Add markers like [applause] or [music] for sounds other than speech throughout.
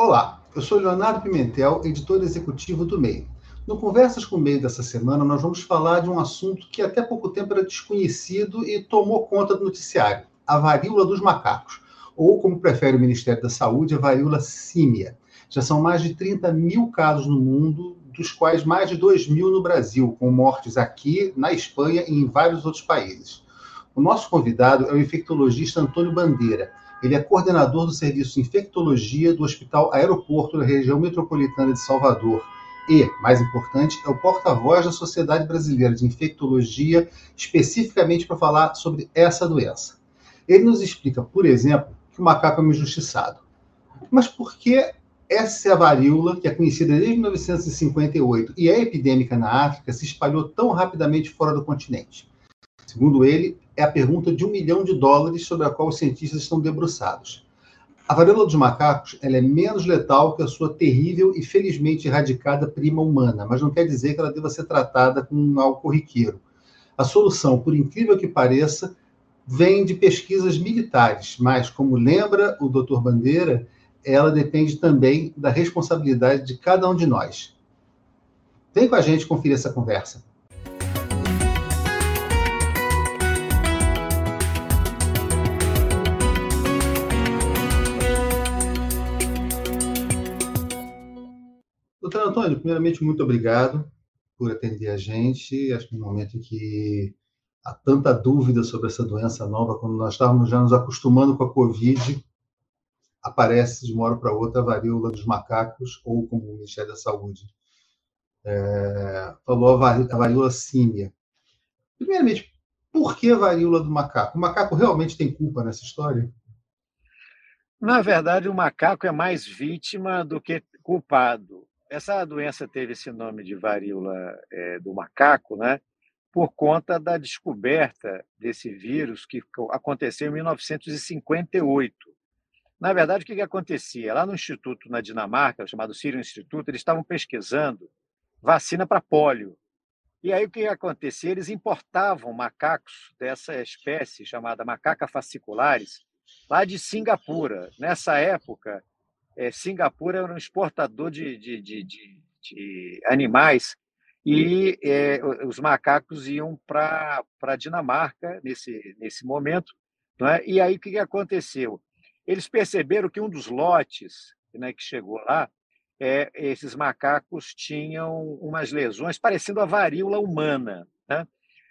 Olá, eu sou Leonardo Pimentel, editor executivo do MEI. No Conversas com o MEI dessa semana, nós vamos falar de um assunto que até pouco tempo era desconhecido e tomou conta do noticiário: a varíola dos macacos, ou como prefere o Ministério da Saúde, a varíola símia. Já são mais de 30 mil casos no mundo, dos quais mais de 2 mil no Brasil, com mortes aqui, na Espanha e em vários outros países. O nosso convidado é o infectologista Antônio Bandeira ele é coordenador do Serviço de Infectologia do Hospital Aeroporto da região metropolitana de Salvador. E, mais importante, é o porta-voz da Sociedade Brasileira de Infectologia, especificamente para falar sobre essa doença. Ele nos explica, por exemplo, que o macaco é um injustiçado. Mas por que essa varíola, que é conhecida desde 1958 e é epidêmica na África, se espalhou tão rapidamente fora do continente? Segundo ele, é a pergunta de um milhão de dólares sobre a qual os cientistas estão debruçados. A varíola dos macacos ela é menos letal que a sua terrível e felizmente erradicada prima humana, mas não quer dizer que ela deva ser tratada com um mal corriqueiro. A solução, por incrível que pareça, vem de pesquisas militares, mas, como lembra o Dr. Bandeira, ela depende também da responsabilidade de cada um de nós. Vem com a gente conferir essa conversa. Doutor Antônio, primeiramente, muito obrigado por atender a gente. Acho que no momento em que há tanta dúvida sobre essa doença nova, quando nós estávamos já nos acostumando com a Covid, aparece de uma hora para outra a varíola dos macacos, ou como o Ministério da Saúde é, falou, a varíola símia. Primeiramente, por que a varíola do macaco? O macaco realmente tem culpa nessa história? Na verdade, o macaco é mais vítima do que culpado. Essa doença teve esse nome de varíola é, do macaco, né? Por conta da descoberta desse vírus que aconteceu em 1958. Na verdade, o que, que acontecia? Lá no instituto na Dinamarca, chamado Sírio Instituto, eles estavam pesquisando vacina para pólio. E aí o que acontecia? Eles importavam macacos dessa espécie chamada macaca fasciculares lá de Singapura. Nessa época, é, Singapura era um exportador de, de, de, de, de animais e é, os macacos iam para a Dinamarca nesse, nesse momento. Não é? E aí o que, que aconteceu? Eles perceberam que um dos lotes né, que chegou lá, é, esses macacos tinham umas lesões parecendo a varíola humana. Né?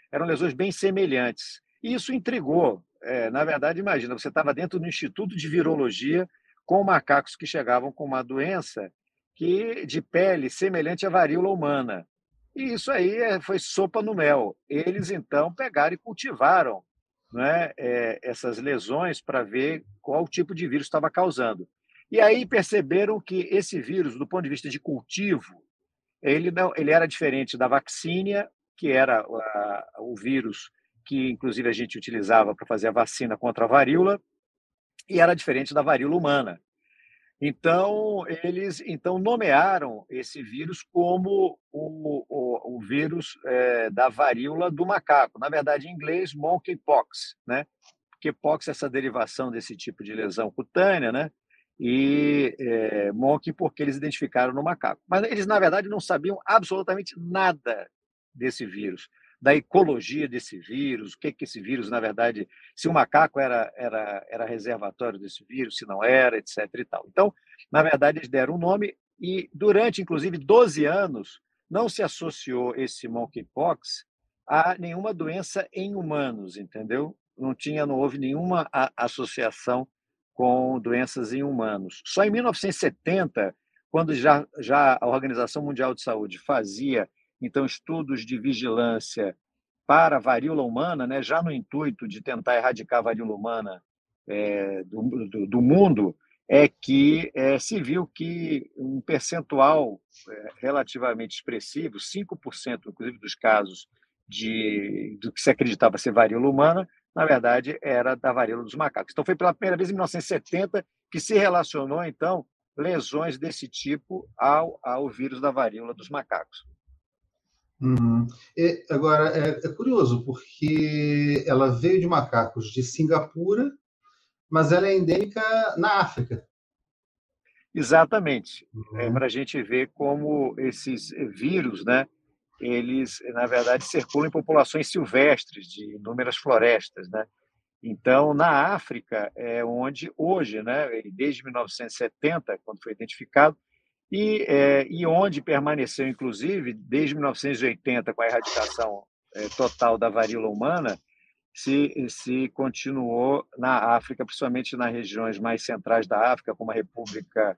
Eram lesões bem semelhantes. E isso intrigou. É, na verdade, imagina, você estava dentro do Instituto de Virologia com macacos que chegavam com uma doença que de pele semelhante à varíola humana. E isso aí é, foi sopa no mel. Eles então pegaram e cultivaram né, é, essas lesões para ver qual tipo de vírus estava causando. E aí perceberam que esse vírus, do ponto de vista de cultivo, ele não, ele era diferente da vacínia, que era a, o vírus que inclusive a gente utilizava para fazer a vacina contra a varíola, e era diferente da varíola humana. Então, eles então nomearam esse vírus como o, o, o vírus é, da varíola do macaco. Na verdade, em inglês, monkeypox, né? Porque pox é essa derivação desse tipo de lesão cutânea, né? E é, monkey porque eles identificaram no macaco. Mas eles, na verdade, não sabiam absolutamente nada desse vírus da ecologia desse vírus, o que que esse vírus, na verdade, se o macaco era, era, era reservatório desse vírus, se não era, etc. e tal. Então, na verdade, eles deram um nome e, durante, inclusive, 12 anos, não se associou esse monkeypox a nenhuma doença em humanos, entendeu? Não tinha, não houve nenhuma associação com doenças em humanos. Só em 1970, quando já, já a Organização Mundial de Saúde fazia então estudos de vigilância para a varíola humana, né, já no intuito de tentar erradicar a varíola humana é, do, do, do, mundo, é que é, se viu que um percentual é, relativamente expressivo, 5% inclusive dos casos de, do que se acreditava ser varíola humana, na verdade era da varíola dos macacos. Então foi pela primeira vez em 1970 que se relacionou então lesões desse tipo ao, ao vírus da varíola dos macacos. Uhum. E, agora, é, é, curioso, porque ela veio de macacos de Singapura, mas ela é endêmica na África. Exatamente. É uhum. É para a gente ver como esses vírus, né, eles, na verdade, circulam em populações silvestres de inúmeras florestas, né? Então, na África é onde hoje, né, desde 1970, quando foi identificado, e, é, e onde permaneceu, inclusive, desde 1980, com a erradicação é, total da varíola humana, se, se continuou na África, principalmente nas regiões mais centrais da África, como a República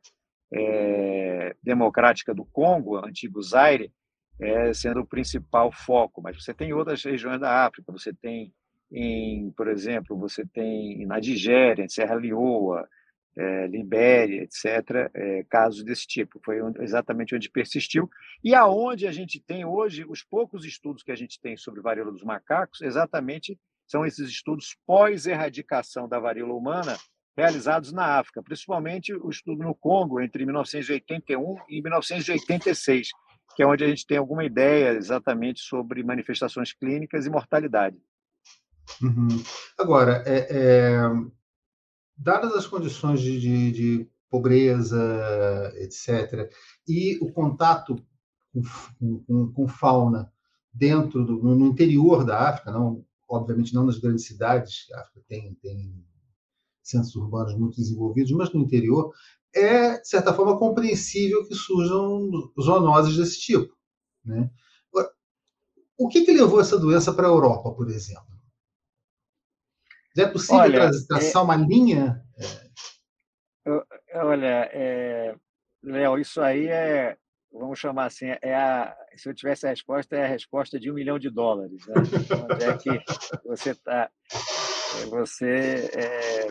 é, Democrática do Congo, antigo Zaire, é, sendo o principal foco. Mas você tem outras regiões da África, você tem em, por exemplo, você tem na Nigéria, em Serra Leoa, é, Libéria, etc., é, casos desse tipo. Foi exatamente onde persistiu. E aonde a gente tem hoje, os poucos estudos que a gente tem sobre varíola dos macacos, exatamente são esses estudos pós-erradicação da varíola humana realizados na África, principalmente o estudo no Congo entre 1981 e 1986, que é onde a gente tem alguma ideia exatamente sobre manifestações clínicas e mortalidade. Uhum. Agora, é, é, dadas as condições de, de, de, pobreza, etc., e o contato com, com, com fauna dentro do no interior da África, não, obviamente não nas grandes cidades, a África tem, tem centros urbanos muito desenvolvidos, mas no interior, é, de certa forma, compreensível que surjam zoonoses desse tipo. Né? O que, que levou essa doença para a Europa, por exemplo? É possível olha, traçar é... uma linha? Olha, é... Léo, isso aí é, vamos chamar assim, é a, se eu tivesse a resposta, é a resposta de um milhão de dólares. Né? Onde é que você está? Você é,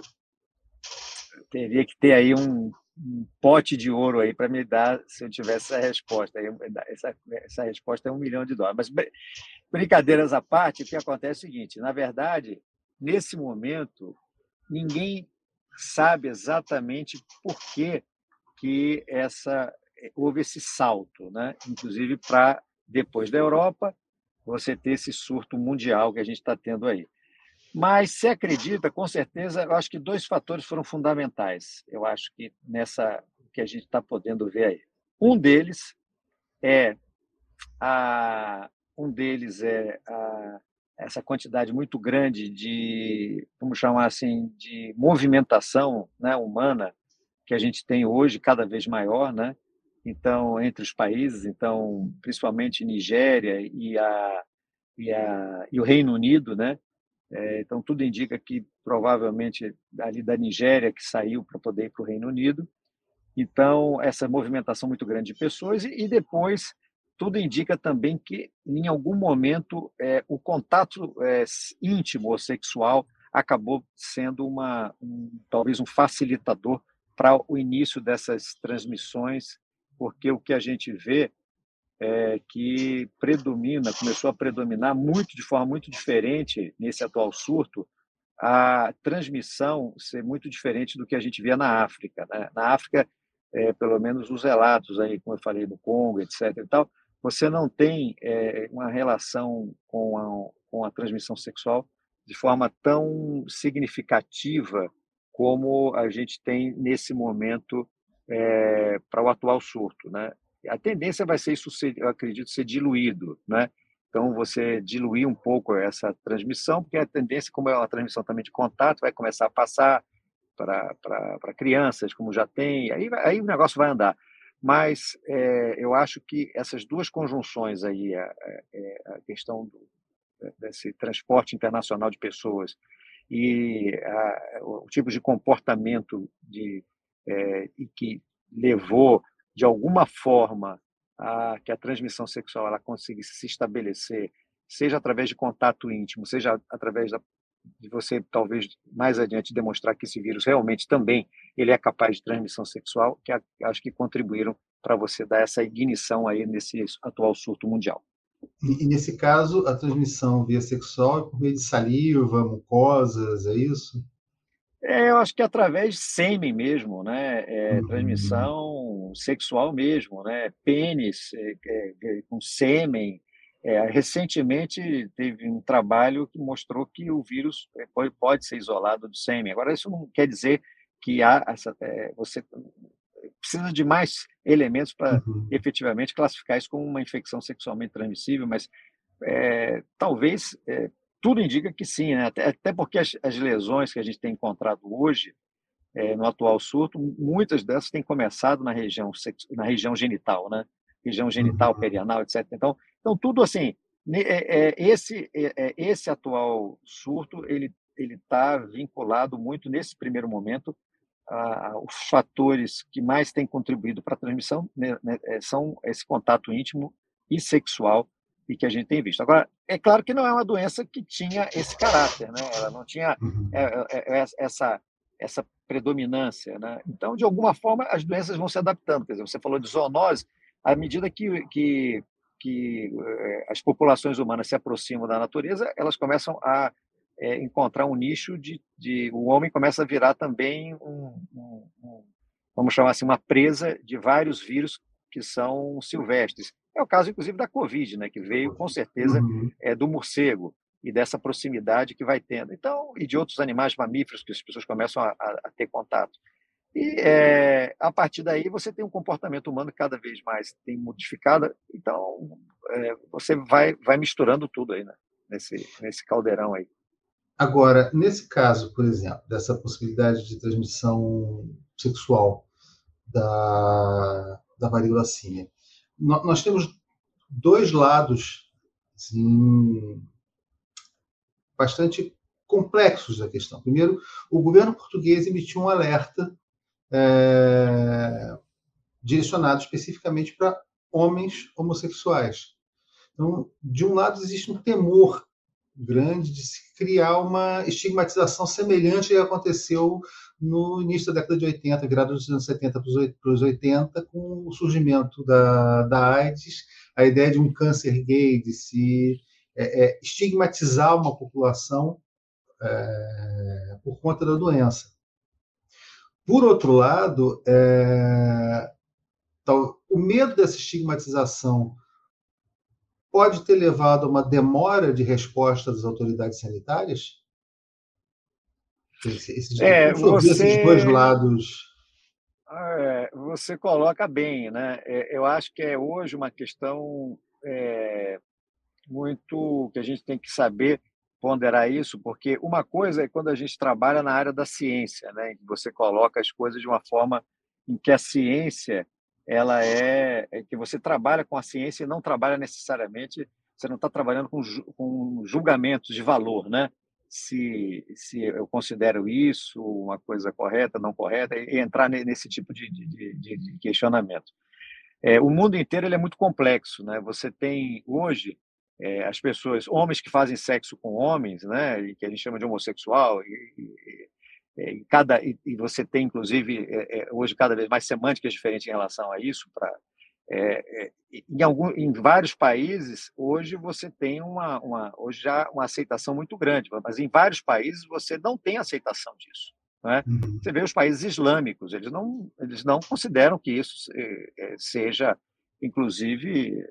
teria que ter aí um, um pote de ouro aí para me dar se eu tivesse essa resposta. Essa, essa resposta é um milhão de dólares. Mas brincadeiras à parte, o que acontece é o seguinte: na verdade, nesse momento, ninguém sabe exatamente por que, que essa, houve esse salto, né? inclusive para depois da Europa, você ter esse surto mundial que a gente está tendo aí. Mas se acredita, com certeza, eu acho que dois fatores foram fundamentais. Eu acho que nessa que a gente está podendo ver aí. Um deles é a um deles é a, essa quantidade muito grande de, vamos chamar assim, de movimentação né, humana que a gente tem hoje, cada vez maior, né? Então, entre os países, então, principalmente Nigéria e, a, e, a, e o Reino Unido, né? É, então, tudo indica que provavelmente ali da Nigéria que saiu para poder ir para o Reino Unido. Então, essa movimentação muito grande de pessoas e, e depois tudo indica também que, em algum momento, é, o contato é, íntimo ou sexual acabou sendo uma, um, talvez um facilitador para o início dessas transmissões, porque o que a gente vê é que predomina, começou a predominar muito de forma muito diferente nesse atual surto, a transmissão ser muito diferente do que a gente via na África. Né? Na África, é, pelo menos os relatos aí, como eu falei, do Congo, etc. E tal, você não tem é, uma relação com a, com a transmissão sexual de forma tão significativa como a gente tem nesse momento é, para o atual surto, né? A tendência vai ser isso, ser, eu acredito, ser diluído, né? Então, você diluir um pouco essa transmissão, porque a tendência, como é uma transmissão também de contato, vai começar a passar para crianças, como já tem, aí, aí o negócio vai andar. Mas é, eu acho que essas duas conjunções aí, a, a, a questão do, desse transporte internacional de pessoas e a, o tipo de comportamento de, é, que levou, de alguma forma, a que a transmissão sexual ela conseguisse se estabelecer, seja através de contato íntimo, seja através da, de você talvez mais adiante demonstrar que esse vírus realmente também ele é capaz de transmissão sexual, que acho que contribuíram para você dar essa ignição aí nesse atual surto mundial. E, e, nesse caso, a transmissão via sexual é por meio de saliva, mucosas, é isso? É, eu acho que através de sêmen mesmo, né? É, uhum. Transmissão sexual mesmo, né? Pênis é, é, é com sêmen, é, recentemente teve um trabalho que mostrou que o vírus é, pode, pode ser isolado do sêmen. Agora, isso não quer dizer que há essa, é, você precisa de mais elementos para uhum. efetivamente classificar isso como uma infecção sexualmente transmissível, mas é, talvez é, tudo indica que sim, né? até, até, porque as, as, lesões que a gente tem encontrado hoje é, no atual surto, muitas dessas têm começado na região na região genital, né? Região genital, uhum. perianal, etc. Então, então tudo assim, é, é, esse é, esse atual surto ele ele está vinculado muito nesse primeiro momento a, os fatores que mais têm contribuído para a transmissão né, né, são esse contato íntimo e sexual e que a gente tem visto. Agora, é claro que não é uma doença que tinha esse caráter, né? Ela não tinha uhum. essa essa predominância, né? Então, de alguma forma, as doenças vão se adaptando. Quer dizer, você falou de zoonose, à medida que, que, que as populações humanas se aproximam da natureza, elas começam a é, encontrar um nicho de, de, o homem começa a virar também um, um, um, vamos chamar assim uma presa de vários vírus que são silvestres. É o caso inclusive da covid né que veio com certeza é do morcego e dessa proximidade que vai tendo. Então e de outros animais mamíferos que as pessoas começam a, a, a ter contato e é, a partir daí você tem um comportamento humano que cada vez mais tem modificado então é, você vai vai misturando tudo aí né? nesse nesse caldeirão aí Agora, nesse caso, por exemplo, dessa possibilidade de transmissão sexual da, da símia, nós temos dois lados assim, bastante complexos da questão. Primeiro, o governo português emitiu um alerta é, direcionado especificamente para homens homossexuais. Então, de um lado, existe um temor grande de se criar uma estigmatização semelhante ao que aconteceu no início da década de 80, virado dos anos 70 para os 80, com o surgimento da, da AIDS, a ideia de um câncer gay, de se é, é, estigmatizar uma população é, por conta da doença. Por outro lado, é, o medo dessa estigmatização pode ter levado a uma demora de resposta das autoridades sanitárias? Esses, é, você... esses dois lados. É, você coloca bem, né? É, eu acho que é hoje uma questão é, muito que a gente tem que saber ponderar isso, porque uma coisa é quando a gente trabalha na área da ciência, né? Você coloca as coisas de uma forma em que a ciência ela é, é, que você trabalha com a ciência e não trabalha necessariamente, você não está trabalhando com, com julgamentos de valor, né? Se, se eu considero isso uma coisa correta, não correta, e entrar nesse tipo de, de, de, de questionamento. É, o mundo inteiro ele é muito complexo, né? Você tem hoje é, as pessoas, homens que fazem sexo com homens, né? Que a gente chama de homossexual, e, e é, e, cada, e, e você tem, inclusive, é, é, hoje cada vez mais semânticas diferentes em relação a isso. Pra, é, em, algum, em vários países, hoje você tem uma, uma, hoje já uma aceitação muito grande, mas em vários países você não tem aceitação disso. Né? Uhum. Você vê os países islâmicos, eles não, eles não consideram que isso seja, inclusive,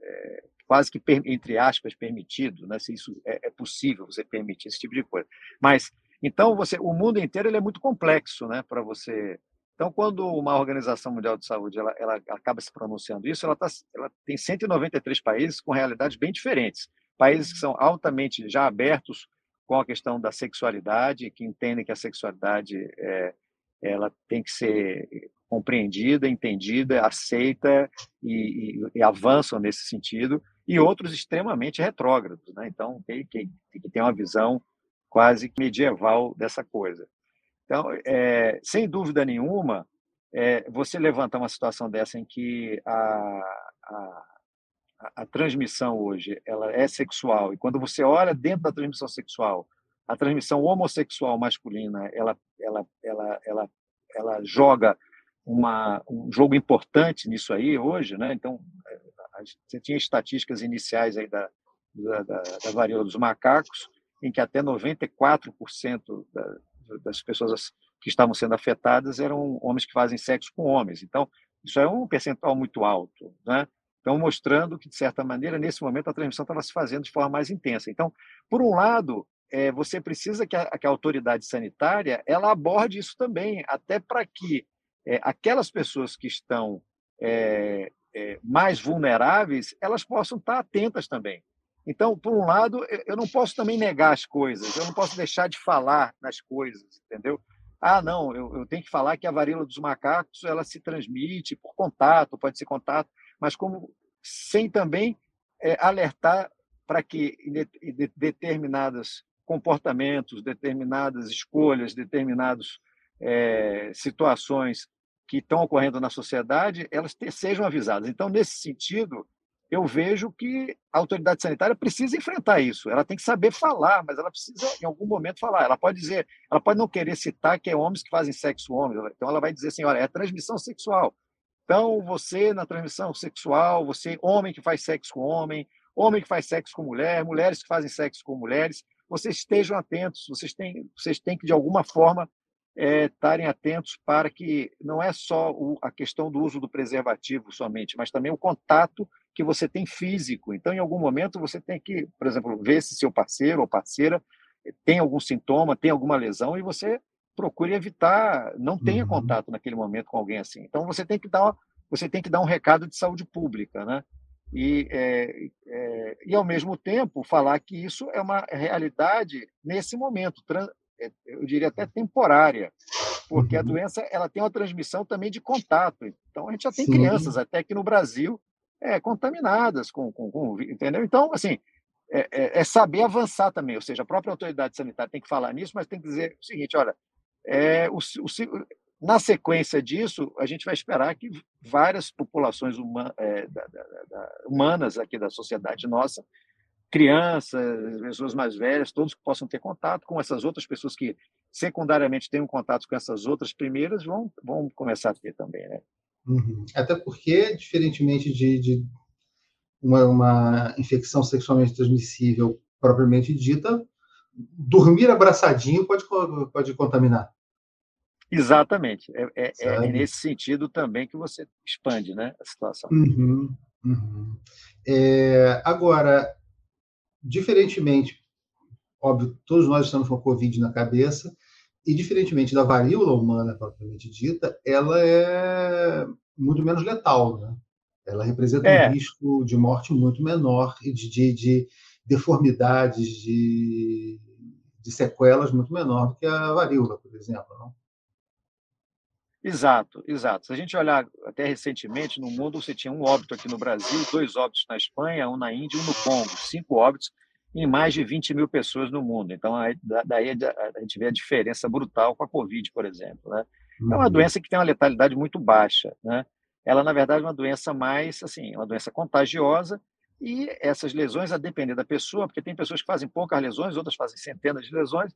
quase que, entre aspas, permitido, né? se isso é, é possível você permitir esse tipo de coisa. Mas então, você, o mundo inteiro ele é muito complexo, né, para você. Então, quando uma Organização Mundial de Saúde ela, ela acaba se pronunciando isso, ela, tá, ela tem 193 países com realidades bem diferentes. Países que são altamente já abertos com a questão da sexualidade, que entendem que a sexualidade é, ela tem que ser compreendida, entendida, aceita e, e, e, avançam nesse sentido, e outros extremamente retrógrados. Né? Então, tem que, ter uma visão quase medieval dessa coisa. Então, é, sem dúvida nenhuma, é, você levantar uma situação dessa em que a, a, a, transmissão hoje ela é sexual e quando você olha dentro da transmissão sexual, a transmissão homossexual masculina, ela, ela, ela, ela, ela joga uma, um jogo importante nisso aí hoje, né? Então, você tinha estatísticas iniciais aí da, da, da, da varíola dos macacos, em que até 94% da, das pessoas que estavam sendo afetadas eram homens que fazem sexo com homens. Então, isso é um percentual muito alto, né? Então, mostrando que, de certa maneira, nesse momento, a transmissão estava se fazendo de forma mais intensa. Então, por um lado, é, você precisa que a, que a autoridade sanitária ela aborde isso também, até para que é, aquelas pessoas que estão é, é, mais vulneráveis, elas possam estar atentas também. Então, por um lado, eu não posso também negar as coisas, eu não posso deixar de falar nas coisas, entendeu? Ah, não, eu, eu tenho que falar que a varíola dos macacos ela se transmite por contato, pode ser contato, mas como sem também é, alertar para que de, de, determinados comportamentos, determinadas escolhas, determinadas é, situações que estão ocorrendo na sociedade, elas te, sejam avisadas. Então, nesse sentido, eu vejo que a autoridade sanitária precisa enfrentar isso. Ela tem que saber falar, mas ela precisa, em algum momento, falar. Ela pode dizer, ela pode não querer citar que é homens que fazem sexo homens. Então, ela vai dizer assim: olha, é transmissão sexual. Então, você na transmissão sexual, você, homem que faz sexo com homem, homem que faz sexo com mulher, mulheres que fazem sexo com mulheres, vocês estejam atentos, vocês têm, vocês têm que, de alguma forma, é, estarem atentos para que não é só o, a questão do uso do preservativo somente, mas também o contato que você tem físico. Então, em algum momento, você tem que, por exemplo, ver se seu parceiro ou parceira tem algum sintoma, tem alguma lesão, e você procure evitar, não tenha uhum. contato naquele momento com alguém assim. Então, você tem que dar, você tem que dar um recado de saúde pública, né? E, é, é, e, ao mesmo tempo, falar que isso é uma realidade nesse momento, é, eu diria até temporária, porque a uhum. doença ela tem uma transmissão também de contato. Então, a gente já tem Sim. crianças até que no Brasil é, contaminadas com, com, com, entendeu? Então, assim, é, é, é, saber avançar também, ou seja, a própria autoridade sanitária tem que falar nisso, mas tem que dizer o seguinte, olha, é, o, o, na sequência disso, a gente vai esperar que várias populações uma, é, da, da, da, humanas aqui da sociedade nossa, crianças, pessoas mais velhas, todos que possam ter contato com essas outras pessoas que secundariamente têm um contato com essas outras primeiras, vão, vão começar a ter também, né? Uhum. Até porque, diferentemente de, de uma, uma, infecção sexualmente transmissível propriamente dita, dormir abraçadinho pode, pode contaminar. Exatamente. É, é, é, nesse sentido também que você expande né, a situação. Uhum, uhum. É, agora, diferentemente, óbvio, todos nós estamos com a Covid na cabeça, e diferentemente da varíola humana propriamente dita, ela é muito menos letal, né? Ela representa é. um risco de morte muito menor e de, de, de deformidades, de, de, sequelas muito menor do que a varíola, por exemplo, não? Exato, exato. Se a gente olhar até recentemente, no mundo você tinha um óbito aqui no Brasil, dois óbitos na Espanha, um na Índia e um no Congo, cinco óbitos em mais de 20 mil pessoas no mundo. Então, daí a gente vê a diferença brutal com a Covid, por exemplo. Né? É uma uhum. doença que tem uma letalidade muito baixa. Né? Ela, na verdade, é uma doença mais, assim, uma doença contagiosa e essas lesões, a depender da pessoa, porque tem pessoas que fazem poucas lesões, outras fazem centenas de lesões,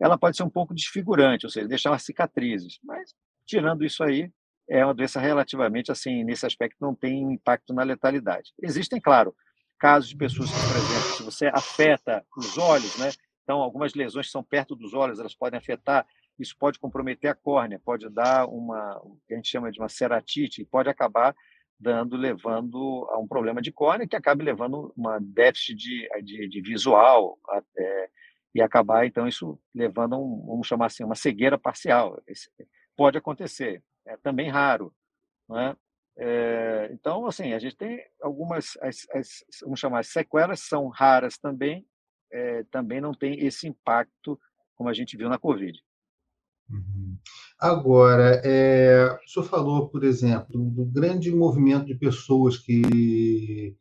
ela pode ser um pouco desfigurante, ou seja, deixar umas cicatrizes. Mas, tirando isso aí, é uma doença relativamente, assim, nesse aspecto, não tem impacto na letalidade. Existem, claro, casos de pessoas que, por exemplo, se você afeta os olhos, né? Então, algumas lesões que são perto dos olhos, elas podem afetar, isso pode comprometer a córnea, pode dar uma, o que a gente chama de uma ceratite, e pode acabar dando, levando a um problema de córnea, que acabe levando uma déficit de, de, de visual, até, e acabar, então, isso levando a um, vamos chamar assim, uma cegueira parcial. Esse, pode acontecer, é também raro, não é? É, então, assim, a gente tem algumas, as, as, vamos chamar, as sequelas são raras também, é, também não tem esse impacto como a gente viu na Covid. Uhum. Agora, é, o senhor falou, por exemplo, do grande movimento de pessoas que,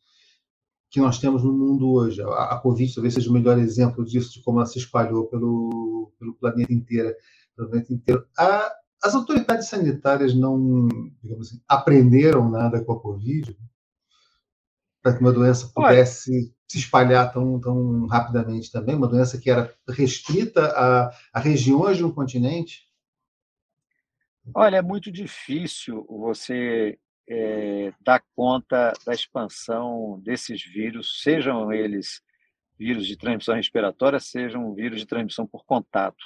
que nós temos no mundo hoje. A, a Covid talvez seja o melhor exemplo disso, de como ela se espalhou pelo, pelo planeta inteiro. Pelo planeta inteiro. A, as autoridades sanitárias não, digamos assim, aprenderam nada com a Covid para que uma doença pudesse Olha, se espalhar tão, tão rapidamente também, uma doença que era restrita a, a regiões de um continente? Olha, é muito difícil você é, dar conta da expansão desses vírus, sejam eles vírus de transmissão respiratória, sejam vírus de transmissão por contato.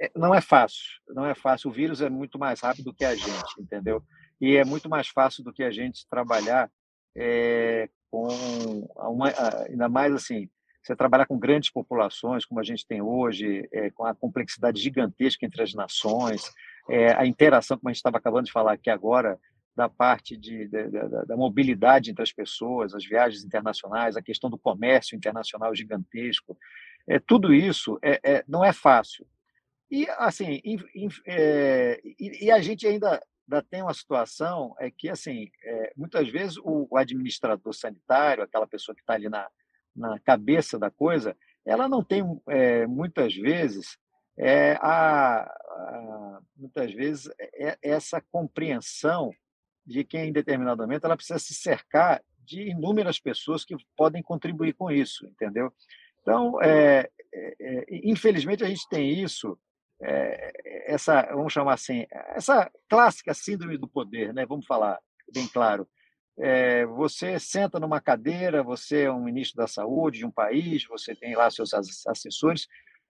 É, não é fácil, não é fácil. O vírus é muito mais rápido que a gente, entendeu? E é muito mais fácil do que a gente trabalhar é, com uma, ainda mais assim, você trabalhar com grandes populações, como a gente tem hoje, é, com a complexidade gigantesca entre as nações, é, a interação, como a gente estava acabando de falar aqui agora, da parte de, de, da, da, mobilidade entre as pessoas, as viagens internacionais, a questão do comércio internacional gigantesco, é, tudo isso é, é não é fácil. E, assim, é, e, e, a gente ainda, ainda tem uma situação é que, assim, é, muitas vezes o, o, administrador sanitário, aquela pessoa que está ali na, na cabeça da coisa, ela não tem, é, muitas vezes, a, a, muitas vezes, essa compreensão de que, em determinado momento, ela precisa se cercar de inúmeras pessoas que podem contribuir com isso, entendeu? Então, é, é, infelizmente, a gente tem isso é, essa, vamos chamar assim, essa clássica síndrome do poder, né? vamos falar bem claro. É, você senta numa cadeira, você é um ministro da saúde de um país, você tem lá seus assessores,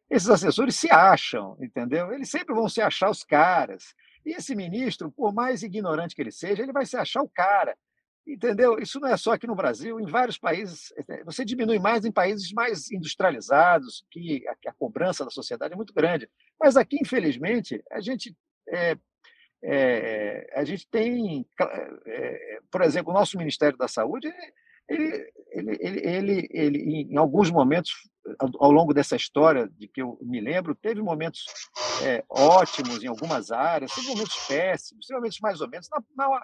esses assessores se acham, entendeu? Eles sempre vão se achar os caras. E esse ministro, por mais ignorante que ele seja, ele vai se achar o cara. Entendeu? Isso não é só aqui no Brasil, em vários países. É, você diminui mais em países mais industrializados, que a, cobrança da sociedade é muito grande. Mas aqui, infelizmente, a gente, é, é, a gente tem, é, por exemplo, o nosso Ministério da Saúde, ele, ele, ele, ele, ele, em alguns momentos, ao longo dessa história de que eu me lembro, teve momentos ótimos em algumas áreas, teve momentos péssimos, teve momentos mais ou menos. Na, na,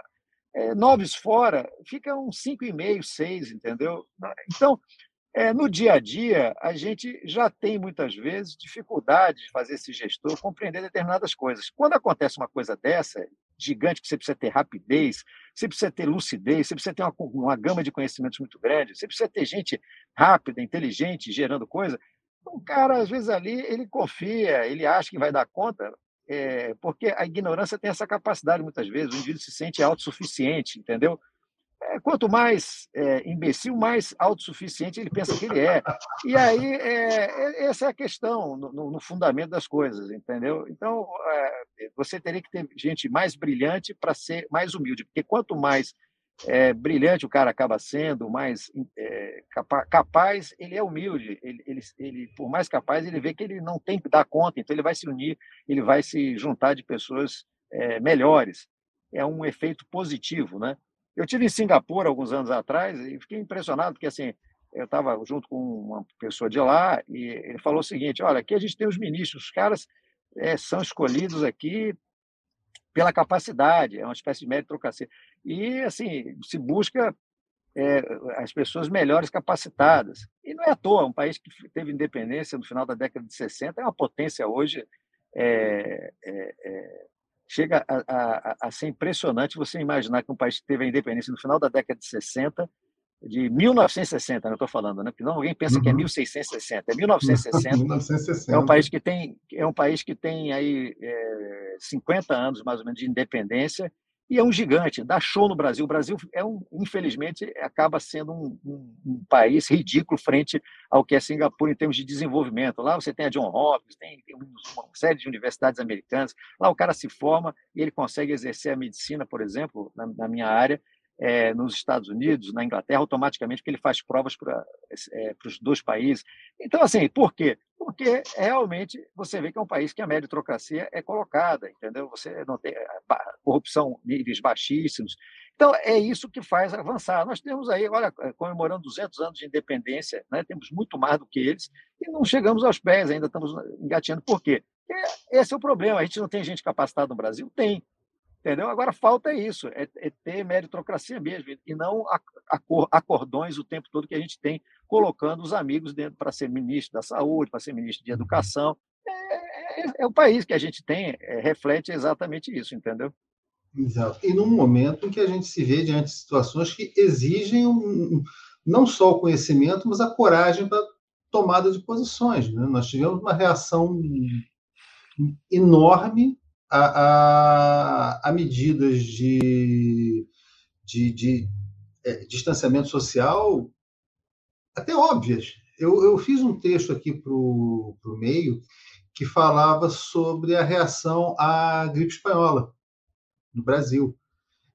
é, noves fora, fica uns 5,5, 6, entendeu? Então, é, no dia a dia, a gente já tem muitas vezes dificuldade de fazer esse gestor compreender determinadas coisas. Quando acontece uma coisa dessa, gigante, que você precisa ter rapidez, você precisa ter lucidez, você precisa ter uma, uma gama de conhecimentos muito grande, você precisa ter gente rápida, inteligente, gerando coisa. O cara, às vezes, ali, ele confia, ele acha que vai dar conta, é, porque a ignorância tem essa capacidade, muitas vezes, o indivíduo se sente autossuficiente, entendeu? É, quanto mais é, imbecil, mais autossuficiente ele pensa que ele é. E aí, é, é essa é a questão no, no, fundamento das coisas, entendeu? Então, é, você teria que ter gente mais brilhante para ser mais humilde, porque quanto mais é, brilhante o cara acaba sendo, mais é, capa capaz, ele é humilde. Ele, ele, ele, por mais capaz, ele vê que ele não tem que dar conta, então ele vai se unir, ele vai se juntar de pessoas é, melhores. É um efeito positivo, né? Eu tive em Singapura alguns anos atrás e fiquei impressionado porque assim eu estava junto com uma pessoa de lá e ele falou o seguinte: olha, aqui a gente tem os ministros, os caras é, são escolhidos aqui pela capacidade, é uma espécie de meritocracia. E, assim, se busca é, as pessoas melhores capacitadas. E não é à toa, um país que teve independência no final da década de 60 é uma potência hoje. É, é, é, chega a, a, a, ser impressionante você imaginar que um país que teve a independência no final da década de 60, de 1960, eu estou falando, né? Porque não alguém pensa uhum. que é 1660, é 1960. 1960. É um país que tem é um país que tem aí é, 50 anos mais ou menos de independência e é um gigante, dá show no Brasil. O Brasil, é um, infelizmente, acaba sendo um, um, um, país ridículo frente ao que é Singapura em termos de desenvolvimento. Lá você tem a John Hopkins, tem, tem uma série de universidades americanas. Lá o cara se forma e ele consegue exercer a medicina, por exemplo, na, na minha área, é, nos Estados Unidos, na Inglaterra, automaticamente, porque ele faz provas para é, os dois países. Então, assim, por quê? Porque realmente você vê que é um país que a meritocracia é colocada, entendeu? Você não tem corrupção níveis baixíssimos. Então, é isso que faz avançar. Nós temos aí, olha, comemorando 200 anos de independência, né? temos muito mais do que eles, e não chegamos aos pés, ainda estamos engateando. Por quê? Esse é o problema. A gente não tem gente capacitada no Brasil? Tem. Entendeu? Agora falta isso, é, é ter meritocracia mesmo, e não acordões o tempo todo que a gente tem colocando os amigos dentro para ser ministro da saúde, para ser ministro de uhum. educação. É, é, é, o país que a gente tem, é, reflete exatamente isso, entendeu? Exato. E num momento em que a gente se vê diante de situações que exigem um, não só o conhecimento, mas a coragem para tomada de posições. Né? Nós tivemos uma reação enorme a, a, a medidas de, de, de é, distanciamento social até óbvias. Eu, eu fiz um texto aqui para o meio que falava sobre a reação à gripe espanhola no Brasil.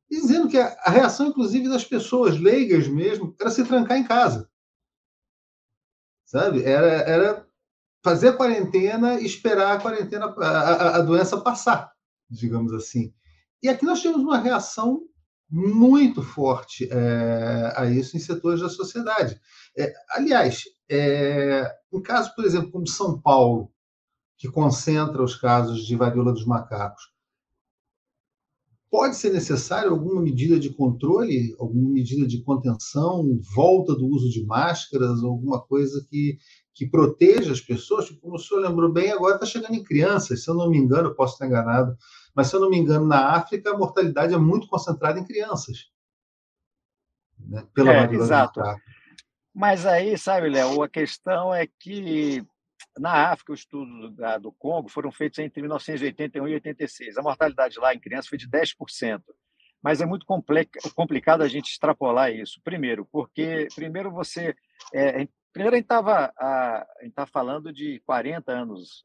Dizendo que a, a reação, inclusive, das pessoas leigas mesmo, era se trancar em casa. Sabe? Era, era fazer a quarentena e esperar a quarentena, a, a, a doença passar. digamos assim. E aqui nós temos uma reação muito forte é, a isso em setores da sociedade. É, aliás, é, um caso, por exemplo, como São Paulo, que concentra os casos de varíola dos macacos, pode ser necessário alguma medida de controle, alguma medida de contenção, volta do uso de máscaras, alguma coisa que, que proteja as pessoas? Como o senhor lembrou bem, agora está chegando em crianças, se eu não me engano, posso estar enganado, mas, se eu não me engano, na África, a mortalidade é muito concentrada em crianças. Né? Pela é, exato. Mas aí, sabe, Léo, a questão é que na África, os estudos do Congo foram feitos entre 1981 e 86. A mortalidade lá em crianças foi de 10%. Mas é muito complicado a gente extrapolar isso. Primeiro, porque primeiro você é, Primeiro, a gente estava tá falando de 40 anos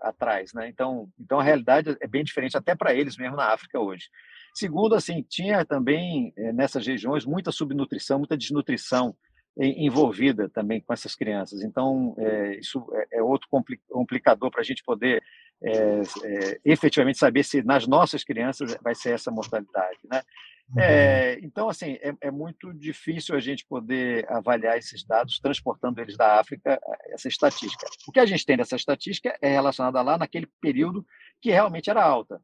atrás, né? Então, então a realidade é bem diferente até para eles mesmo na África hoje. Segundo, assim, tinha também eh, nessas regiões muita subnutrição, muita desnutrição envolvida também com essas crianças. Então, é, isso é, é outro complicador para a gente poder é, é, efetivamente saber se nas nossas crianças vai ser essa mortalidade, né? Uhum. É, então, assim, é, é, muito difícil a gente poder avaliar esses dados transportando eles da África, essa estatística. O que a gente tem dessa estatística é relacionada lá naquele período que realmente era alta.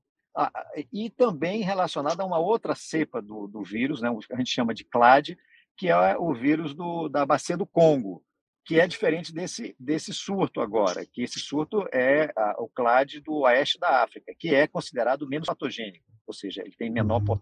E também relacionada a uma outra cepa do, do vírus, né, a gente chama de CLAD, que é o vírus do, da bacia do Congo, que é diferente desse, desse surto agora, que esse surto é a, o CLAD do oeste da África, que é considerado menos patogênico, ou seja, ele tem menor uhum.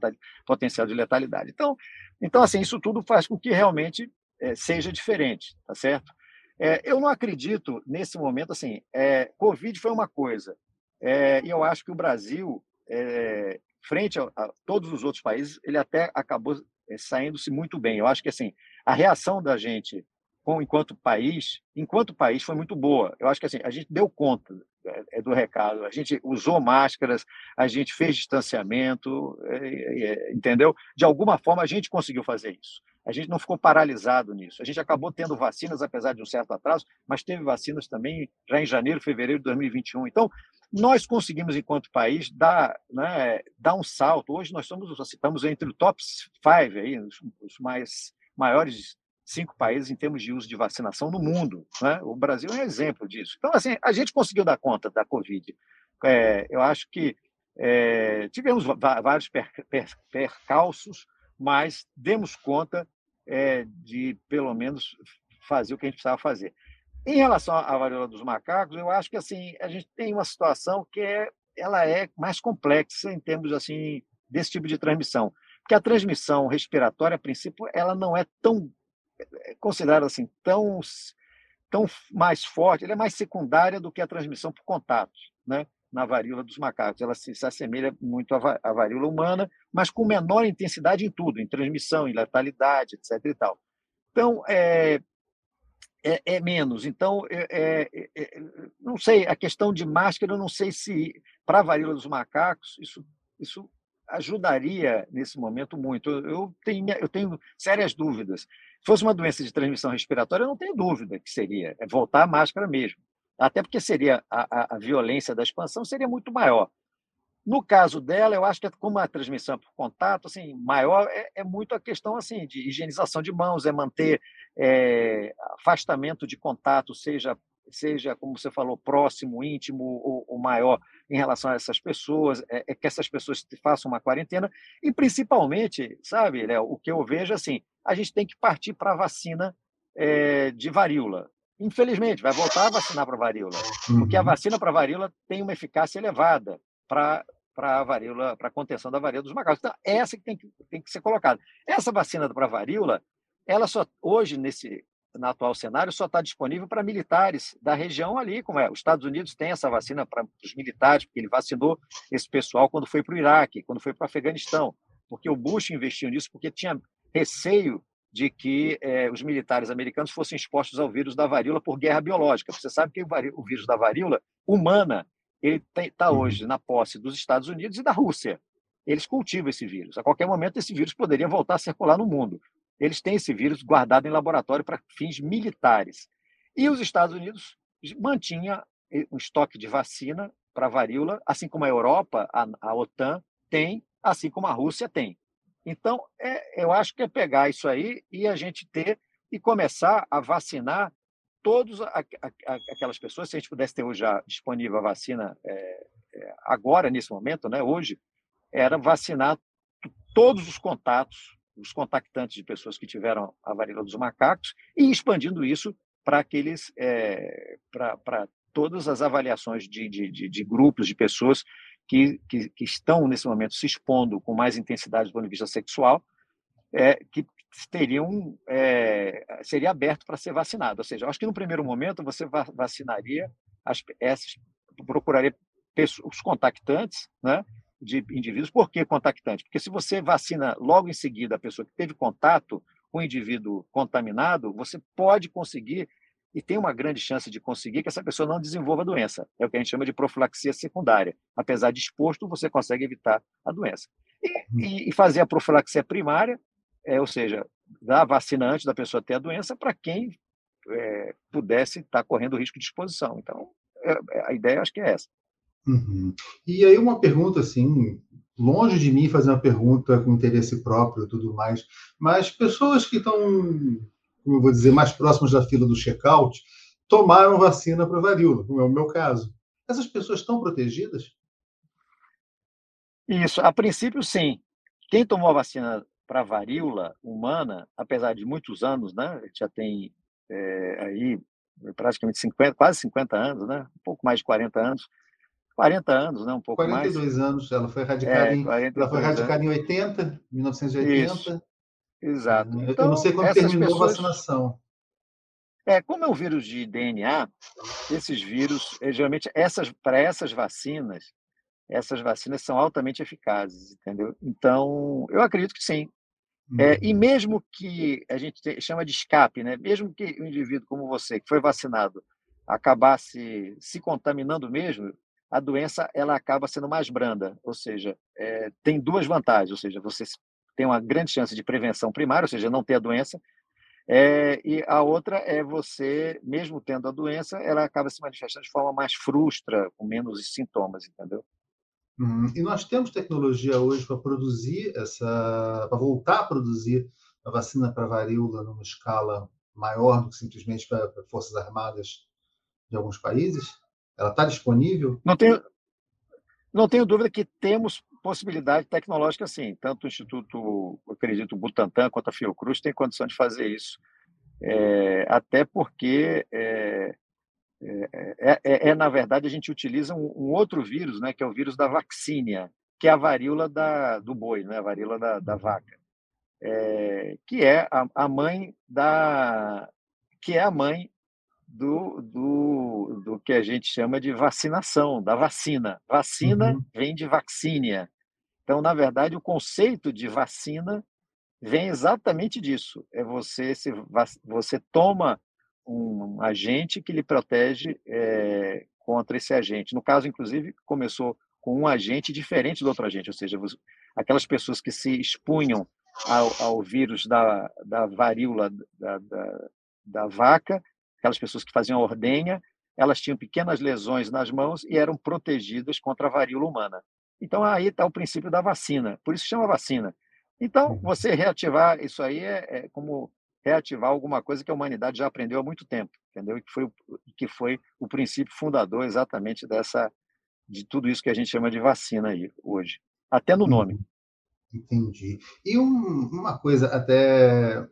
potencial de letalidade. Então, então assim, isso tudo faz com que realmente é, seja diferente, tá certo? É, eu não acredito nesse momento, assim, é, Covid foi uma coisa, e eu acho que o Brasil, é, frente a, a, todos os outros países, ele até acabou saindo-se muito bem. Eu acho que, assim, a reação da gente com, enquanto país, enquanto país, foi muito boa. Eu acho que assim, a gente deu conta é, é do recado, a gente usou máscaras, a gente fez distanciamento, é, entendeu? De alguma forma a gente conseguiu fazer isso. A gente não ficou paralisado nisso. A gente acabou tendo vacinas, apesar de um certo atraso, mas teve vacinas também já em janeiro, fevereiro de 2021. Então, nós conseguimos, enquanto país, dar, né, dar um salto. Hoje nós somos, estamos entre o top five, aí, os, os mais maiores cinco países em termos de uso de vacinação no mundo. Né? O Brasil é um exemplo disso. Então, assim, a gente conseguiu dar conta da Covid. É, eu acho que é, tivemos vários per, per, percalços, mas demos conta é, de, pelo menos, fazer o que a gente precisava fazer. Em relação à varíola dos macacos, eu acho que assim a gente tem uma situação que é, ela é mais complexa em termos assim desse tipo de transmissão, porque a transmissão respiratória, a princípio, ela não é tão é considerada assim tão tão mais forte, ela é mais secundária do que a transmissão por contato, né? Na varíola dos macacos, ela se, se assemelha muito à, à varíola humana, mas com menor intensidade em tudo, em transmissão, em letalidade, etc. E tal. Então, é, é, é menos. Então, é, é, é não sei, a questão de máscara, eu não sei se para a varíola dos macacos isso, isso ajudaria nesse momento muito. Eu tenho, eu tenho sérias dúvidas. Se fosse uma doença de transmissão respiratória, eu não tenho dúvida que seria, é voltar à máscara mesmo. Até porque seria a, a, a violência da expansão seria muito maior. No caso dela, eu acho que como a transmissão é por contato, assim, maior é, é muito a questão assim de higienização de mãos, é manter é, afastamento de contato, seja seja, como você falou, próximo, íntimo ou, ou maior em relação a essas pessoas, é, é, que essas pessoas façam uma quarentena, e principalmente, sabe, Léo, o que eu vejo assim, a gente tem que partir para a vacina é, de varíola. Infelizmente, vai voltar a vacinar para varíola, porque a uhum. vacina para varíola tem uma eficácia elevada para para a varíola, para a contenção da varíola dos macacos. Então, essa que tem que, tem que ser colocada. Essa vacina para varíola, ela só hoje nesse no atual cenário, só está disponível para militares da região ali, como é. Os Estados Unidos tem essa vacina para os militares, porque ele vacinou esse pessoal quando foi para o Iraque, quando foi para o Afeganistão, porque o Bush investiu nisso, porque tinha receio de que eh, os militares americanos fossem expostos ao vírus da varíola por guerra biológica. Você sabe que o, o vírus da varíola humana ele está uhum. hoje na posse dos Estados Unidos e da Rússia. Eles cultivam esse vírus. A qualquer momento, esse vírus poderia voltar a circular no mundo eles têm esse vírus guardado em laboratório para fins militares. E os Estados Unidos mantinha um estoque de vacina para a varíola, assim como a Europa, a, a OTAN tem, assim como a Rússia tem. Então, é, eu acho que é pegar isso aí e a gente ter e começar a vacinar todas aquelas pessoas. Se a gente pudesse ter hoje já disponível a vacina é, é, agora, nesse momento, né, hoje, era vacinar todos os contatos, os contactantes de pessoas que tiveram a varíola dos macacos e expandindo isso para aqueles, é, para todas as avaliações de, de, de, grupos de pessoas que, que, que, estão, nesse momento, se expondo com mais intensidade do ponto de vista sexual, é, que teriam é, seria aberto para ser vacinado. Ou seja, acho que no primeiro momento você vacinaria as, essas, procuraria pessoas, os contactantes, né, de indivíduos. Por que contactante? Porque se você vacina logo em seguida a pessoa que teve contato com o indivíduo contaminado, você pode conseguir e tem uma grande chance de conseguir que essa pessoa não desenvolva a doença. É o que a gente chama de profilaxia secundária. Apesar de exposto, você consegue evitar a doença. E, e, e fazer a profilaxia primária, é, ou seja, dar a vacina antes da pessoa ter a doença para quem é, pudesse estar tá correndo risco de exposição. Então, é, é, a ideia acho que é essa. Uhum. E aí uma pergunta assim, longe de mim fazer uma pergunta com interesse próprio e tudo mais, mas pessoas que estão como eu vou dizer, mais próximas da fila do check-out, tomaram vacina para varíola, como é o meu caso. Essas pessoas estão protegidas? Isso, a princípio, sim. Quem tomou a vacina para varíola humana, apesar de muitos anos, né, já tem é, aí praticamente 50, quase 50 anos, né, um pouco mais de 40 anos, 40 anos, né, um pouco 42 mais. 42 anos, ela foi radicada, é, em, ela foi radicada em 80, 1980. Isso. Exato. Então, eu não sei quando terminou pessoas... a vacinação. É, como é um vírus de DNA, esses vírus, eh, geralmente, essas, para essas vacinas, essas vacinas são altamente eficazes, entendeu? Então, eu acredito que sim. É, e uhum. mesmo que a gente chama de escape, né? mesmo que o um indivíduo como você, que foi vacinado, acabasse se contaminando mesmo, a doença ela acaba sendo mais branda, ou seja, é, tem duas vantagens, ou seja, você tem uma grande chance de prevenção primária, ou seja, não ter a doença. É, e a outra é você, mesmo tendo a doença, ela acaba se manifestando de forma mais frustra, com menos sintomas, entendeu? Hum, e nós temos tecnologia hoje para produzir essa, para voltar a produzir a vacina para varíola numa escala maior do que simplesmente para, para forças armadas de alguns países? Ela está disponível? Não tenho, não tenho dúvida que temos possibilidade tecnológica, sim. Tanto o Instituto, acredito, Butantan quanto a Fiocruz têm condição de fazer isso. É, até porque, é é, é, é, é, na verdade, a gente utiliza um, um, outro vírus, né, que é o vírus da vacínia, que é a varíola da, do boi, né, a varíola da, da vaca, é, que é a, a mãe da que é a mãe do, do, do que a gente chama de vacinação, da vacina. Vacina uhum. vem de vacínia. Então, na verdade, o conceito de vacina vem exatamente disso. É você se você toma um agente que lhe protege é, contra esse agente. No caso, inclusive, começou com um agente diferente do outro agente, ou seja, aquelas pessoas que se expunham ao, ao vírus da, da varíola da, da, da vaca aquelas pessoas que faziam ordenha, elas tinham pequenas lesões nas mãos e eram protegidas contra a varíola humana. Então aí está o princípio da vacina, por isso chama vacina. Então uhum. você reativar isso aí é, é, como reativar alguma coisa que a humanidade já aprendeu há muito tempo, entendeu? E que foi que foi o princípio fundador exatamente dessa de tudo isso que a gente chama de vacina aí hoje, até no nome. Uhum. Entendi. E um, uma coisa até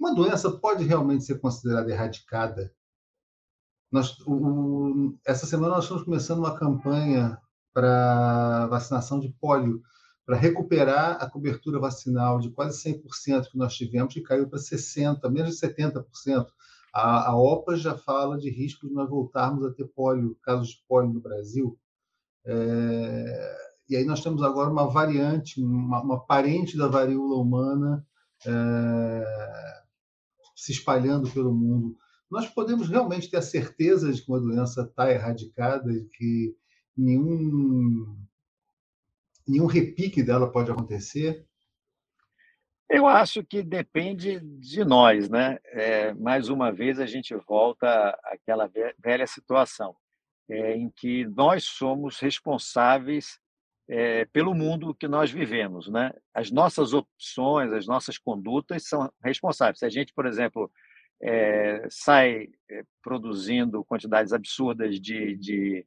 uma doença pode realmente ser considerada erradicada? Nós, o, essa semana nós estamos começando uma campanha para vacinação de pólio, para recuperar a cobertura vacinal de quase 100% que nós tivemos, que caiu para 60%, menos de 70%. A, a OPA já fala de risco de nós voltarmos a ter pólio, casos de pólio no Brasil. É, e aí nós temos agora uma variante, uma, uma parente da varíola humana, é, se espalhando pelo mundo, nós podemos realmente ter a certeza de que uma doença está erradicada e que nenhum, nenhum repique dela pode acontecer? Eu acho que depende de nós, né? É, mais uma vez a gente volta àquela velha situação. é, em que nós somos responsáveis é, pelo mundo que nós vivemos. Né? As nossas opções, as nossas condutas são responsáveis. Se a gente, por exemplo, é, sai é, produzindo quantidades absurdas de, de,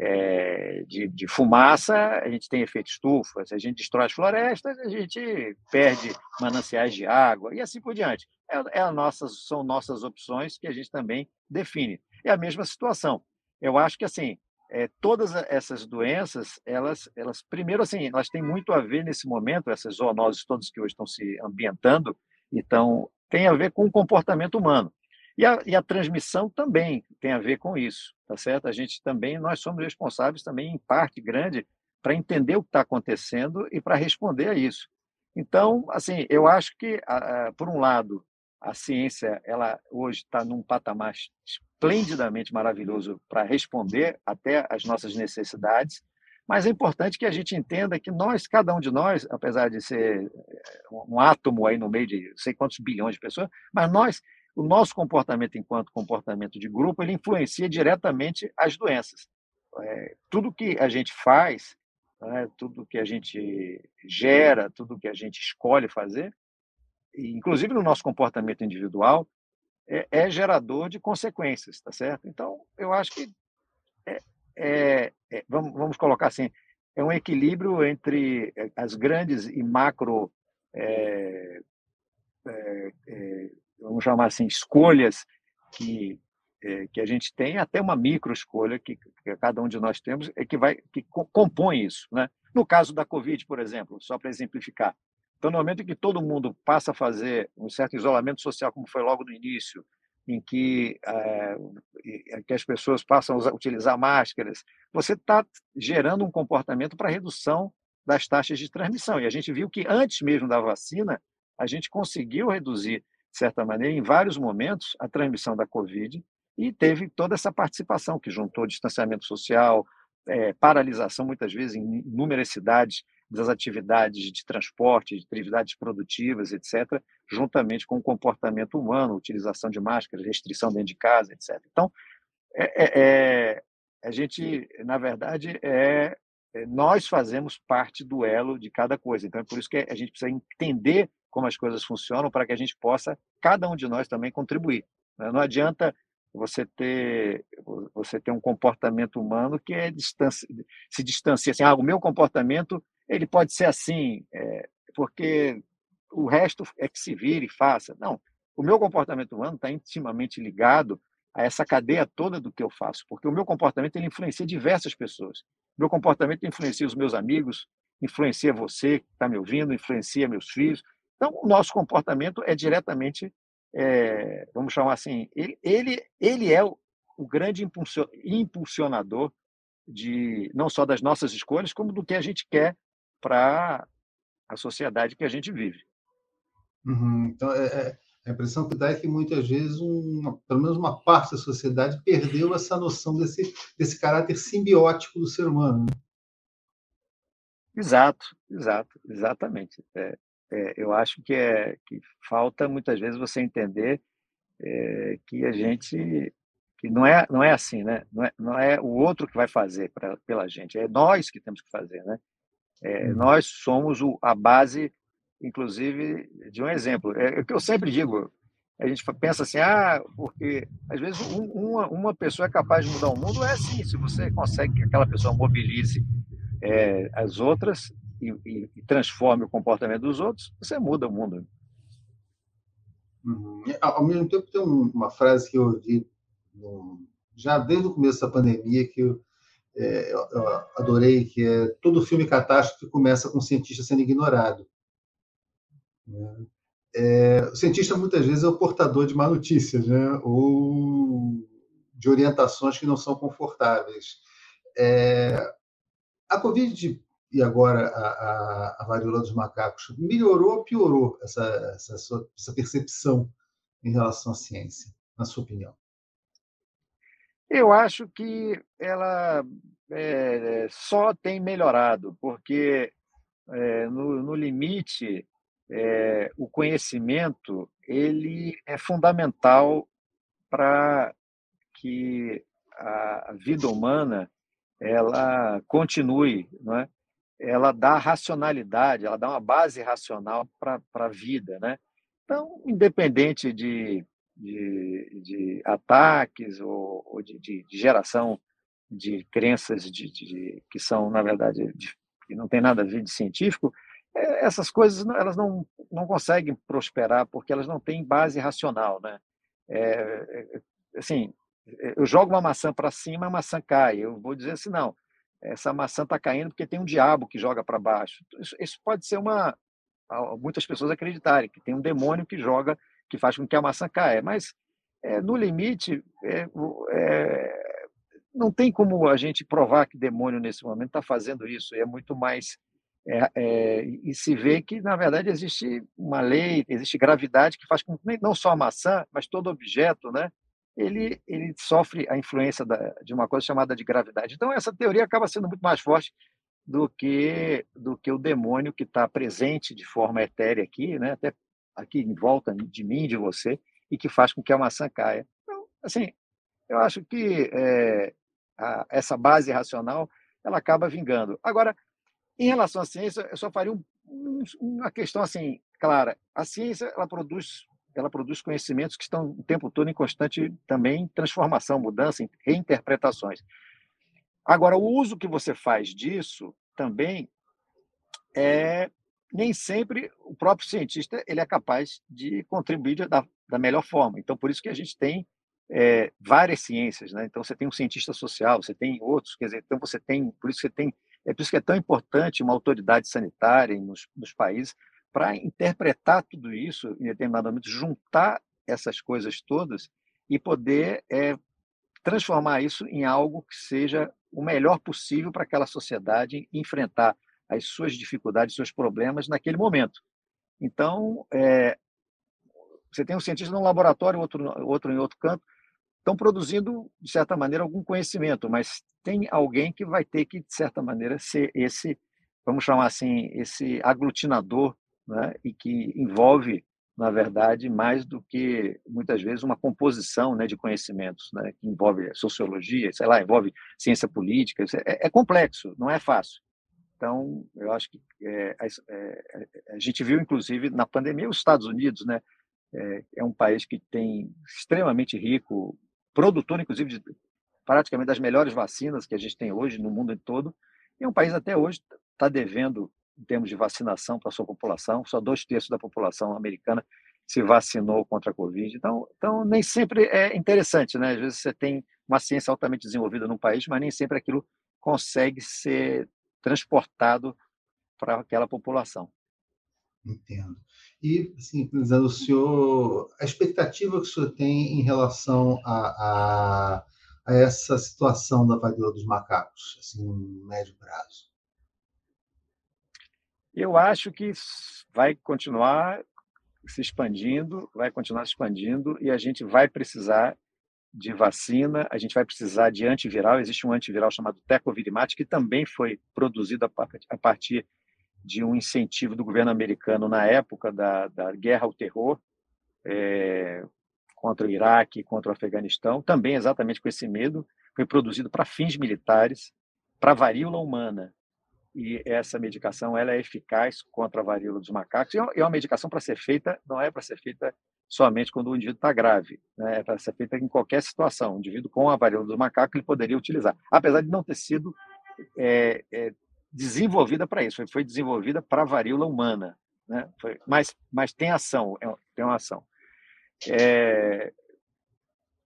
é, de, de, fumaça, a gente tem efeito estufa. Se a gente destrói as florestas, a gente perde mananciais de água e assim por diante. É, é são nossas opções que a gente também define. É a mesma situação. Eu acho que assim é, todas essas doenças, elas, elas, primeiro, assim, elas têm muito a ver nesse momento, essas zoonoses todas que hoje estão se ambientando, então, tem a ver com o comportamento humano. E a, e a transmissão também tem a ver com isso, tá certo? A gente também, nós somos responsáveis também, em parte grande, para entender o que está acontecendo e para responder a isso. Então, assim, eu acho que, por um lado, a ciência, ela hoje está num patamar esplendidamente maravilhoso para responder até às nossas necessidades, mas é importante que a gente entenda que nós, cada um de nós, apesar de ser eh, um átomo aí no meio de sei quantos bilhões de pessoas, mas nós, o nosso comportamento enquanto comportamento de grupo, ele influencia diretamente as doenças. É, tudo que a gente faz, né, tudo que a gente gera, tudo que a gente escolhe fazer, inclusive no nosso comportamento individual, é, é gerador de consequências, tá certo? Então, eu acho que é, é, é, vamos, vamos colocar assim, é um equilíbrio entre é, as grandes e macro, é, é, vamos chamar assim, escolhas que que a gente tem, até uma micro escolha que, que cada um de nós temos, é que vai que compõe isso, né? No caso da Covid, por exemplo, só para exemplificar, então, no momento em que todo mundo passa a fazer um certo isolamento social, como foi logo no início, em que, é, que as pessoas passam a utilizar máscaras, você está gerando um comportamento para redução das taxas de transmissão. E a gente viu que antes mesmo da vacina, a gente conseguiu reduzir, de certa maneira, em vários momentos, a transmissão da Covid e teve toda essa participação que juntou distanciamento social, é, paralisação, muitas vezes, em inúmeras cidades das atividades de transporte, de atividades produtivas, etc., juntamente com o comportamento humano, utilização de máscaras, restrição dentro de casa, etc. Então, é, é, é, a gente, na verdade, é, é, nós fazemos parte do elo de cada coisa. Então, é por isso que a gente precisa entender como as coisas funcionam para que a gente possa, cada um de nós também, contribuir. Né? Não adianta você ter você ter um comportamento humano que é se distancia assim, ah, o meu comportamento ele pode ser assim, é, porque o resto é que se vire e faça. Não, o meu comportamento humano está intimamente ligado a essa cadeia toda do que eu faço, porque o meu comportamento ele influencia diversas pessoas. Meu comportamento influencia os meus amigos, influencia você que está me ouvindo, influencia meus filhos. Então, o nosso comportamento é diretamente, é, vamos chamar assim, ele, ele, ele é o, o grande impulsionador de não só das nossas escolhas, como do que a gente quer para a sociedade que a gente vive. Uhum. Então, é, é, a impressão que dá é que muitas vezes, uma, pelo menos uma parte da sociedade perdeu essa noção desse, desse caráter simbiótico do ser humano. Né? Exato, exato, exatamente. É, é, eu acho que, é, que falta muitas vezes você entender é, que a gente que não é não é assim, né? Não é, não é o outro que vai fazer pra, pela gente, é nós que temos que fazer, né? É, uhum. nós somos o, a base, inclusive, de um exemplo. É, é o que eu sempre digo. A gente pensa assim, ah, porque às vezes um, uma, uma pessoa é capaz de mudar o mundo. É assim, se você consegue que aquela pessoa mobilize é, as outras e, e, e, transforme o comportamento dos outros, você muda o mundo. Uhum. Ao mesmo tempo, tem uma frase que eu ouvi no, já desde o começo da pandemia que eu, é, eu adorei, que é todo filme catástrofe começa com um cientista sendo ignorado. Né? É, o cientista muitas vezes é o portador de má notícias, né? ou de orientações que não são confortáveis. É, a Covid e agora a, a, a, varíola dos macacos melhorou ou piorou essa, essa, essa percepção em relação à ciência, na sua opinião? Eu acho que ela é, só tem melhorado, porque é, no, no, limite é, o conhecimento ele é fundamental para que a vida humana ela continue, não é? Ela dá racionalidade, ela dá uma base racional para a vida. Né? Então, independente de, de, de ataques ou, ou de, de, geração de crenças de, de, que são, na verdade, de, que não tem nada a ver de científico, é, essas coisas elas não, não conseguem prosperar porque elas não têm base racional. Né? É, é assim, eu jogo uma maçã para cima, a maçã cai. Eu vou dizer assim, não, essa maçã está caindo porque tem um diabo que joga para baixo. Isso, isso, pode ser uma. Muitas pessoas acreditarem que tem um demônio que joga, que faz com que a maçã caia. Mas, é, no limite, é, é, não tem como a gente provar que demônio nesse momento está fazendo isso. É muito mais. É, é, e se vê que, na verdade, existe uma lei, existe gravidade que faz com que não só a maçã, mas todo objeto, né? Ele, ele sofre a influência da, de uma coisa chamada de gravidade. Então, essa teoria acaba sendo muito mais forte do que, do que o demônio que está presente de forma etérea aqui, né? até aqui em volta de mim, de você, e que faz com que a maçã caia. Então, assim, eu acho que é, a, essa base racional ela acaba vingando. Agora, em relação à ciência, eu só faria um, um, uma questão assim clara. A ciência ela produz ela produz conhecimentos que estão o tempo todo em constante também transformação, mudança, reinterpretações. Agora, o uso que você faz disso também é nem sempre o próprio cientista ele é capaz de contribuir da, da melhor forma. Então, por isso que a gente tem é, várias ciências, né? Então, você tem um cientista social, você tem outros, quer dizer, então você tem, por isso que tem, é por isso que é tão importante uma autoridade sanitária nos, nos países para interpretar tudo isso em determinado momento, juntar essas coisas todas e poder é, transformar isso em algo que seja o melhor possível para aquela sociedade enfrentar as suas dificuldades, seus problemas naquele momento. Então, é, você tem um cientista num laboratório, outro, outro em outro canto, estão produzindo, de certa maneira, algum conhecimento, mas tem alguém que vai ter que, de certa maneira, ser esse, vamos chamar assim, esse aglutinador né, e que envolve, na verdade, mais do que muitas vezes uma composição né, de conhecimentos, né, que envolve sociologia, sei lá, envolve ciência política. É, é complexo, não é fácil. Então, eu acho que é, é, a gente viu, inclusive, na pandemia, os Estados Unidos, né, é, é um país que tem extremamente rico, produtor, inclusive, de praticamente das melhores vacinas que a gente tem hoje no mundo todo, e é um país até hoje está devendo em termos de vacinação para a sua população. Só dois terços da população americana se vacinou contra a Covid. Então, então, nem sempre é interessante, né? Às vezes você tem uma ciência altamente desenvolvida num país, mas nem sempre aquilo consegue ser transportado para aquela população. Entendo. E, assim, o senhor, a expectativa que o senhor tem em relação a, a, a essa situação da varíola dos macacos, assim, no médio prazo? Eu acho que vai continuar se expandindo, vai continuar se expandindo e a gente vai precisar de vacina, a gente vai precisar de antiviral. Existe um antiviral chamado Tecovirimat, que também foi produzido a partir de um incentivo do governo americano na época da, da guerra ao terror é, contra o Iraque, contra o Afeganistão, também exatamente com esse medo. Foi produzido para fins militares, para varíola humana e essa medicação ela é eficaz contra a varíola dos macacos. E é uma medicação para ser feita, não é para ser feita somente quando o indivíduo está grave, né? é para ser feita em qualquer situação. O indivíduo com a varíola do macaco ele poderia utilizar, apesar de não ter sido é, é, desenvolvida para isso, foi, foi desenvolvida para a varíola humana, né? Foi, mas, mas tem ação, é, tem uma ação. É,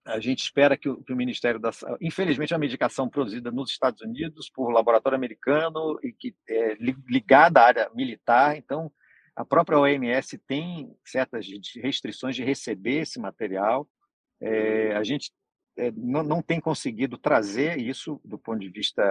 a gente espera que o, que o, Ministério da infelizmente a medicação produzida nos Estados Unidos por laboratório americano e que é ligada à área militar, então a própria OMS tem certas restrições de receber esse material. É, a gente é, não, não, tem conseguido trazer isso do ponto de vista,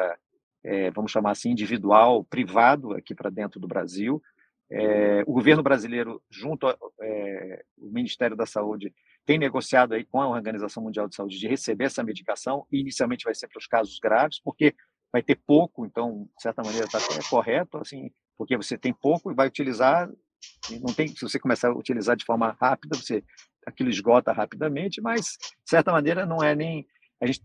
é, vamos chamar assim, individual, privado aqui para dentro do Brasil. É, o governo brasileiro, junto ao é, Ministério da Saúde, tem negociado aí com a Organização Mundial de Saúde de receber essa medicação, e inicialmente vai ser para os casos graves, porque vai ter pouco, então, de certa maneira, está até correto, assim, porque você tem pouco e vai utilizar, não tem, se você começar a utilizar de forma rápida, você aquilo esgota rapidamente, mas, de certa maneira, não é nem, a gente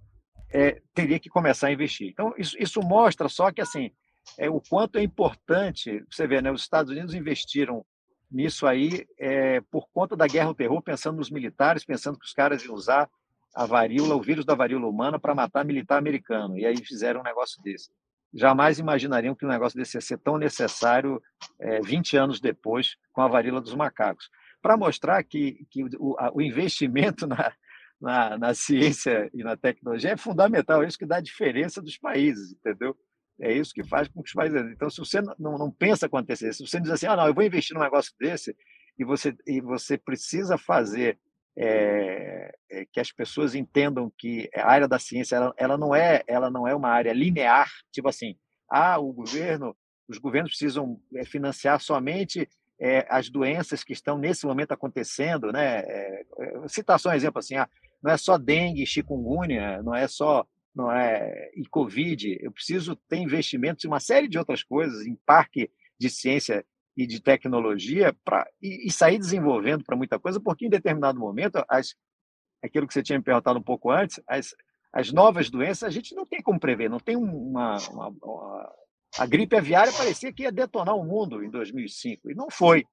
é, teria que começar a investir. Então, isso, isso mostra só que assim é, o quanto é importante, você vê, né, os Estados Unidos investiram nisso aí é, por conta da guerra ao terror, pensando nos militares, pensando que os caras iam usar a varíola, o vírus da varíola humana, para matar militar americano. E aí fizeram um negócio desse. Jamais imaginariam que um negócio desse ia ser tão necessário é, 20 anos depois, com a varíola dos macacos. Para mostrar que, que o, a, o investimento na, na, na, ciência e na tecnologia é fundamental, é isso que dá a diferença dos países, entendeu? É isso que faz com que os países. Então, se você não, não pensa com antecedência, se você diz assim, ah, não, eu vou investir num negócio desse, e você, e você precisa fazer é, é, que as pessoas entendam que a área da ciência ela, ela, não é ela não é uma área linear, tipo assim, ah, o governo, os governos precisam é, financiar somente é, as doenças que estão nesse momento acontecendo, né? É, citar só um exemplo assim, ah, não é só dengue, chikungunya, não é só não é e Covid, eu preciso ter investimentos em uma série de outras coisas, em parque de ciência e de tecnologia para e, e, sair desenvolvendo para muita coisa, porque em determinado momento, as, aquilo que você tinha me perguntado um pouco antes, as, as novas doenças a gente não tem como prever, não tem uma, uma, uma a gripe aviária parecia que ia detonar o mundo em 2005 e não foi,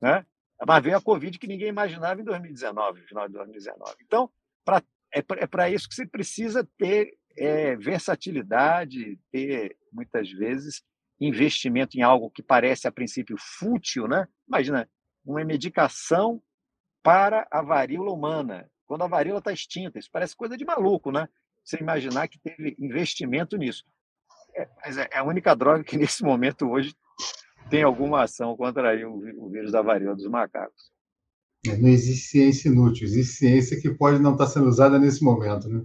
né? Mas veio a Covid que ninguém imaginava em 2019, no final de 2019. Então, pra, é para é isso que você precisa ter é, versatilidade, ter, muitas vezes, investimento em algo que parece, a princípio, fútil, né? Imagina, uma medicação para a varíola humana, quando a varíola está extinta. Isso parece coisa de maluco, né? Você imaginar que teve investimento nisso. É, mas é, é a única droga que, [laughs] nesse momento, hoje, tem alguma ação contra o vírus da varíola dos macacos. É, não existe ciência inútil, existe ciência que pode não estar sendo usada nesse momento, né?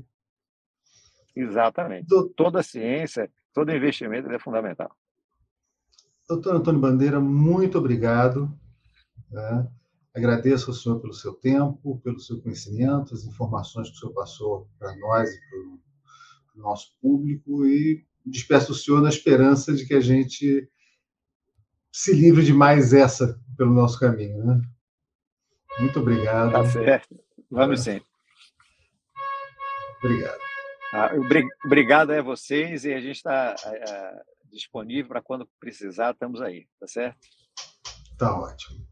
Exatamente. Do... Toda ciência, todo investimento é fundamental. Doutor Antônio Bandeira, muito obrigado. Né? Agradeço ao senhor pelo seu tempo, pelo seu conhecimento, as informações que o senhor passou para nós e para o nosso público e despeço o senhor na esperança de que a gente se livre de mais essa pelo nosso caminho. Né? Muito obrigado. Tá certo. Vamos sim. Obrigado. Ah, obrigado a vocês e a gente está é, disponível para quando precisar, estamos aí, tá certo? Tá ótimo.